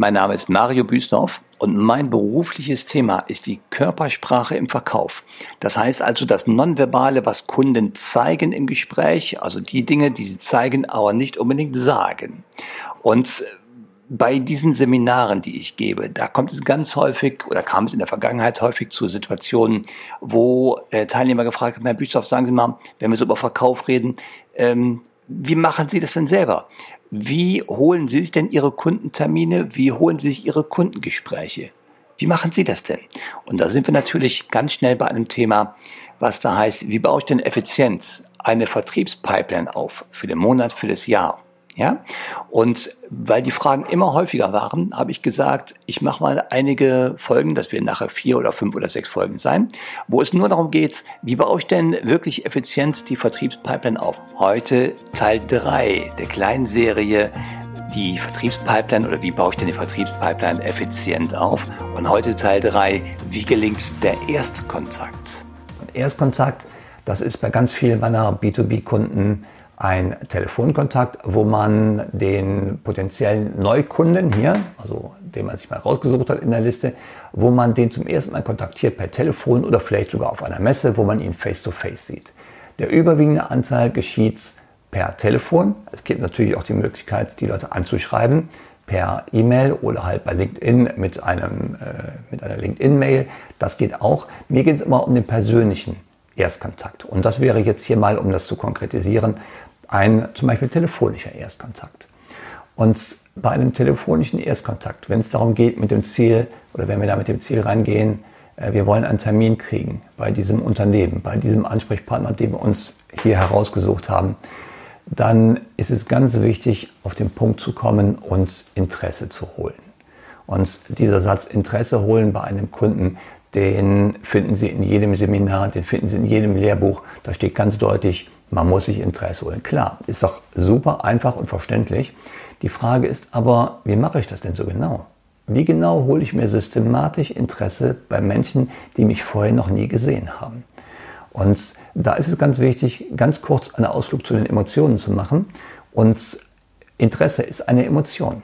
Mein Name ist Mario Büsdorf und mein berufliches Thema ist die Körpersprache im Verkauf. Das heißt also das Nonverbale, was Kunden zeigen im Gespräch, also die Dinge, die sie zeigen, aber nicht unbedingt sagen. Und bei diesen Seminaren, die ich gebe, da kommt es ganz häufig oder kam es in der Vergangenheit häufig zu Situationen, wo äh, Teilnehmer gefragt haben, Herr Büsdorf, sagen Sie mal, wenn wir so über Verkauf reden, ähm, wie machen Sie das denn selber? Wie holen Sie sich denn Ihre Kundentermine? Wie holen Sie sich Ihre Kundengespräche? Wie machen Sie das denn? Und da sind wir natürlich ganz schnell bei einem Thema, was da heißt, wie baue ich denn Effizienz, eine Vertriebspipeline auf für den Monat, für das Jahr? Ja? Und weil die Fragen immer häufiger waren, habe ich gesagt, ich mache mal einige Folgen, das werden nachher vier oder fünf oder sechs Folgen sein, wo es nur darum geht, wie baue ich denn wirklich effizient die Vertriebspipeline auf? Heute Teil drei der kleinen Serie die Vertriebspipeline oder wie baue ich denn die Vertriebspipeline effizient auf? Und heute Teil drei wie gelingt der Erstkontakt? Erstkontakt, das ist bei ganz vielen meiner B2B-Kunden ein Telefonkontakt, wo man den potenziellen Neukunden hier, also den man sich mal rausgesucht hat in der Liste, wo man den zum ersten Mal kontaktiert per Telefon oder vielleicht sogar auf einer Messe, wo man ihn face-to-face -face sieht. Der überwiegende Anteil geschieht per Telefon. Es gibt natürlich auch die Möglichkeit, die Leute anzuschreiben per E-Mail oder halt bei LinkedIn mit, einem, äh, mit einer LinkedIn-Mail. Das geht auch. Mir geht es immer um den persönlichen Erstkontakt. Und das wäre jetzt hier mal, um das zu konkretisieren, ein zum Beispiel telefonischer Erstkontakt. Und bei einem telefonischen Erstkontakt, wenn es darum geht mit dem Ziel oder wenn wir da mit dem Ziel reingehen, äh, wir wollen einen Termin kriegen bei diesem Unternehmen, bei diesem Ansprechpartner, den wir uns hier herausgesucht haben, dann ist es ganz wichtig, auf den Punkt zu kommen und Interesse zu holen. Und dieser Satz Interesse holen bei einem Kunden, den finden Sie in jedem Seminar, den finden Sie in jedem Lehrbuch. Da steht ganz deutlich, man muss sich Interesse holen. Klar, ist doch super einfach und verständlich. Die Frage ist aber, wie mache ich das denn so genau? Wie genau hole ich mir systematisch Interesse bei Menschen, die mich vorher noch nie gesehen haben? Und da ist es ganz wichtig, ganz kurz einen Ausflug zu den Emotionen zu machen. Und Interesse ist eine Emotion.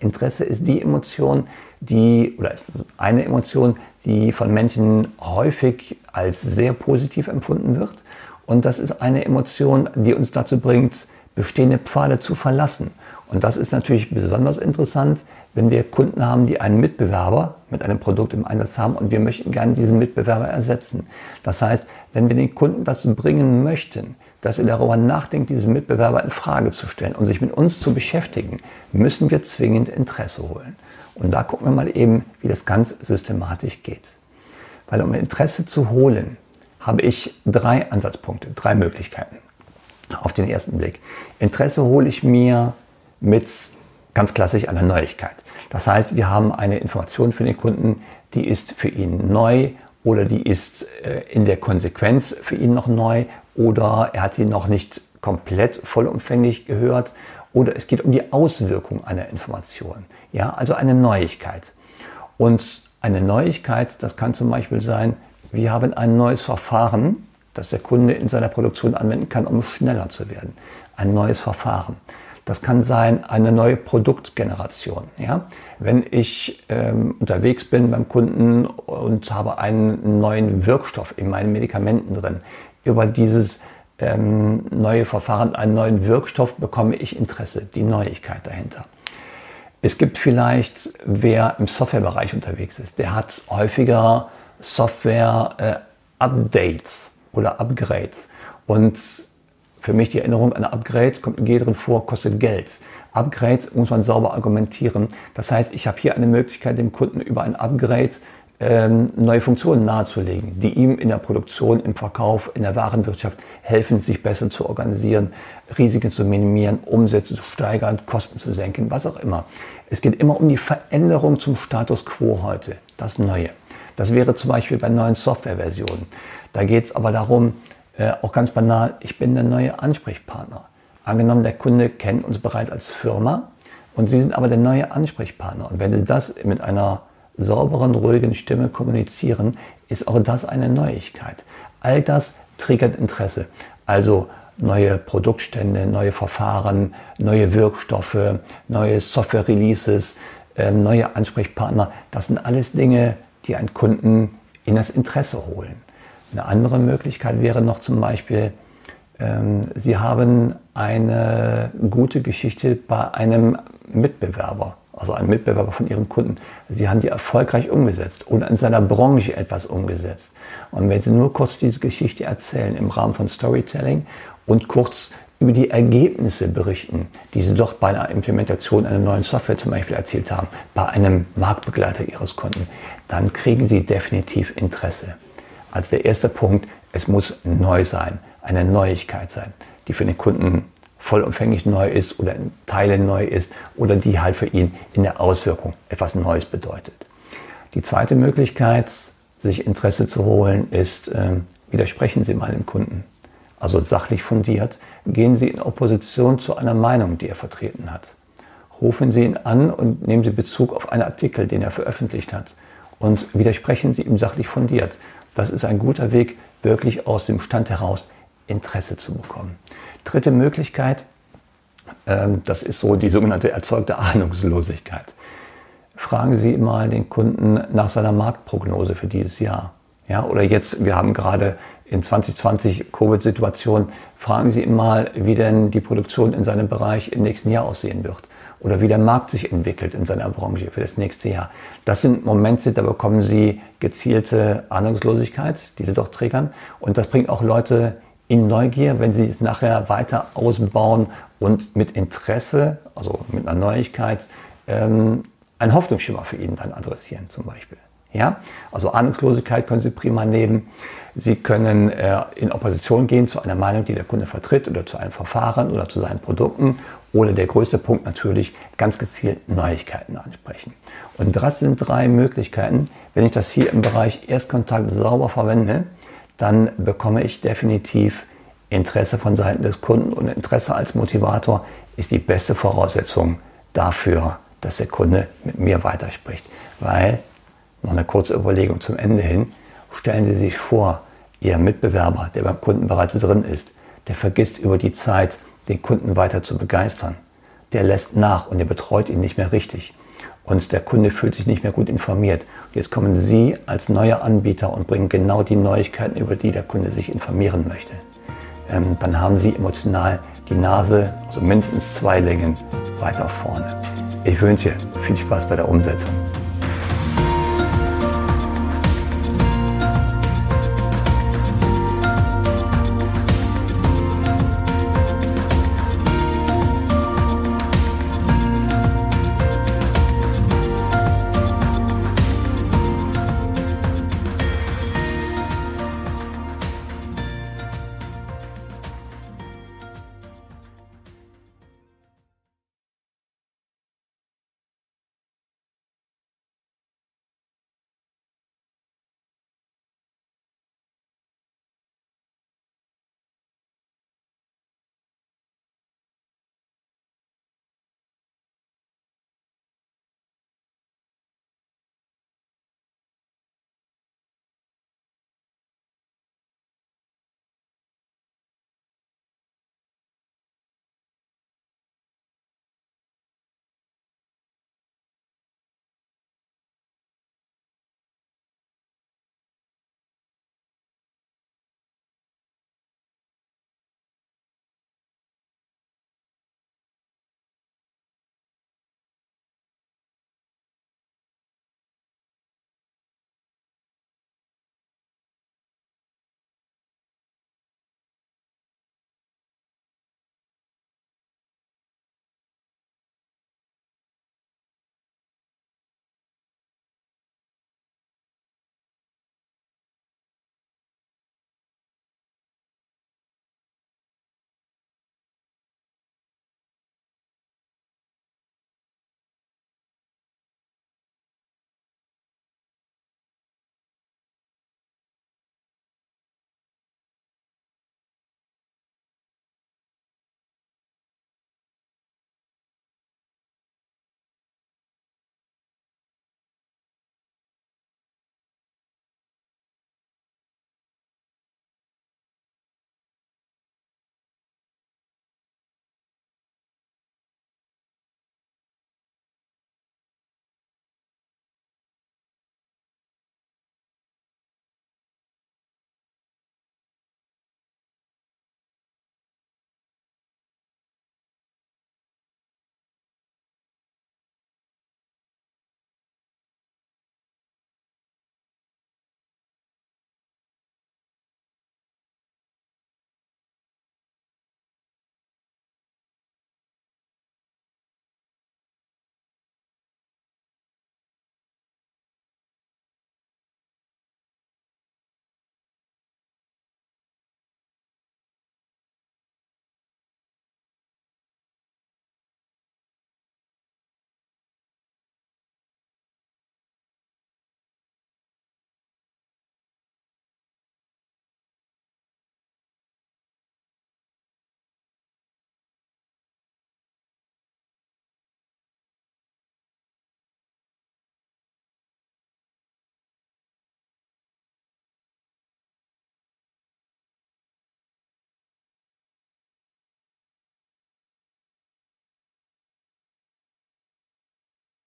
Interesse ist die Emotion, die, oder ist eine Emotion, die von Menschen häufig als sehr positiv empfunden wird und das ist eine Emotion, die uns dazu bringt, bestehende Pfade zu verlassen. Und das ist natürlich besonders interessant, wenn wir Kunden haben, die einen Mitbewerber mit einem Produkt im Einsatz haben und wir möchten gerne diesen Mitbewerber ersetzen. Das heißt, wenn wir den Kunden dazu bringen möchten, dass er darüber nachdenkt, diesen Mitbewerber in Frage zu stellen und sich mit uns zu beschäftigen, müssen wir zwingend Interesse holen. Und da gucken wir mal eben, wie das ganz systematisch geht. Weil um Interesse zu holen, habe ich drei Ansatzpunkte, drei Möglichkeiten auf den ersten Blick. Interesse hole ich mir mit ganz klassisch einer Neuigkeit. Das heißt, wir haben eine Information für den Kunden, die ist für ihn neu oder die ist äh, in der Konsequenz für ihn noch neu oder er hat sie noch nicht komplett vollumfänglich gehört oder es geht um die Auswirkung einer Information. Ja, also eine Neuigkeit. Und eine Neuigkeit, das kann zum Beispiel sein, wir haben ein neues Verfahren, das der Kunde in seiner Produktion anwenden kann, um schneller zu werden. Ein neues Verfahren. Das kann sein eine neue Produktgeneration. Ja? Wenn ich ähm, unterwegs bin beim Kunden und habe einen neuen Wirkstoff in meinen Medikamenten drin, über dieses ähm, neue Verfahren, einen neuen Wirkstoff, bekomme ich Interesse, die Neuigkeit dahinter. Es gibt vielleicht, wer im Softwarebereich unterwegs ist, der hat häufiger Software-Updates äh, oder Upgrades. Und für mich die Erinnerung an Upgrades kommt G drin vor, kostet Geld. Upgrades muss man sauber argumentieren. Das heißt, ich habe hier eine Möglichkeit, dem Kunden über ein Upgrade ähm, neue Funktionen nahezulegen, die ihm in der Produktion, im Verkauf, in der Warenwirtschaft helfen, sich besser zu organisieren, Risiken zu minimieren, Umsätze zu steigern, Kosten zu senken, was auch immer. Es geht immer um die Veränderung zum Status quo heute, das Neue. Das wäre zum Beispiel bei neuen Softwareversionen. Da geht es aber darum, äh, auch ganz banal, ich bin der neue Ansprechpartner. Angenommen, der Kunde kennt uns bereits als Firma und Sie sind aber der neue Ansprechpartner. Und wenn Sie das mit einer sauberen, ruhigen Stimme kommunizieren, ist auch das eine Neuigkeit. All das triggert Interesse. Also neue Produktstände, neue Verfahren, neue Wirkstoffe, neue Software-Releases, ähm, neue Ansprechpartner. Das sind alles Dinge, die einen Kunden in das Interesse holen. Eine andere Möglichkeit wäre noch zum Beispiel, ähm, Sie haben eine gute Geschichte bei einem Mitbewerber, also einem Mitbewerber von Ihrem Kunden. Sie haben die erfolgreich umgesetzt oder in seiner Branche etwas umgesetzt. Und wenn Sie nur kurz diese Geschichte erzählen im Rahmen von Storytelling und kurz über die Ergebnisse berichten, die Sie dort bei einer Implementation einer neuen Software zum Beispiel erzielt haben, bei einem Marktbegleiter Ihres Kunden, dann kriegen Sie definitiv Interesse. Als der erste Punkt, es muss neu sein, eine Neuigkeit sein, die für den Kunden vollumfänglich neu ist oder in Teilen neu ist oder die halt für ihn in der Auswirkung etwas Neues bedeutet. Die zweite Möglichkeit, sich Interesse zu holen, ist, äh, widersprechen Sie mal dem Kunden also sachlich fundiert, gehen Sie in Opposition zu einer Meinung, die er vertreten hat. Rufen Sie ihn an und nehmen Sie Bezug auf einen Artikel, den er veröffentlicht hat und widersprechen Sie ihm sachlich fundiert. Das ist ein guter Weg, wirklich aus dem Stand heraus Interesse zu bekommen. Dritte Möglichkeit, ähm, das ist so die sogenannte erzeugte Ahnungslosigkeit. Fragen Sie mal den Kunden nach seiner Marktprognose für dieses Jahr. Ja, oder jetzt, wir haben gerade in 2020 Covid-Situation, fragen Sie mal, wie denn die Produktion in seinem Bereich im nächsten Jahr aussehen wird oder wie der Markt sich entwickelt in seiner Branche für das nächste Jahr. Das sind Momente, da bekommen Sie gezielte Ahnungslosigkeit, die Sie doch triggern. Und das bringt auch Leute in Neugier, wenn Sie es nachher weiter ausbauen und mit Interesse, also mit einer Neuigkeit, ähm, ein Hoffnungsschimmer für ihn dann adressieren zum Beispiel. Ja? Also Ahnungslosigkeit können Sie prima nehmen. Sie können äh, in Opposition gehen zu einer Meinung, die der Kunde vertritt oder zu einem Verfahren oder zu seinen Produkten. Oder der größte Punkt natürlich, ganz gezielt Neuigkeiten ansprechen. Und das sind drei Möglichkeiten. Wenn ich das hier im Bereich Erstkontakt sauber verwende, dann bekomme ich definitiv Interesse von Seiten des Kunden und Interesse als Motivator ist die beste Voraussetzung dafür, dass der Kunde mit mir weiterspricht. Weil noch eine kurze Überlegung zum Ende hin. Stellen Sie sich vor, Ihr Mitbewerber, der beim Kunden bereits drin ist, der vergisst über die Zeit, den Kunden weiter zu begeistern. Der lässt nach und der betreut ihn nicht mehr richtig. Und der Kunde fühlt sich nicht mehr gut informiert. Und jetzt kommen Sie als neuer Anbieter und bringen genau die Neuigkeiten, über die der Kunde sich informieren möchte. Ähm, dann haben Sie emotional die Nase, also mindestens zwei Längen, weiter vorne. Ich wünsche viel Spaß bei der Umsetzung.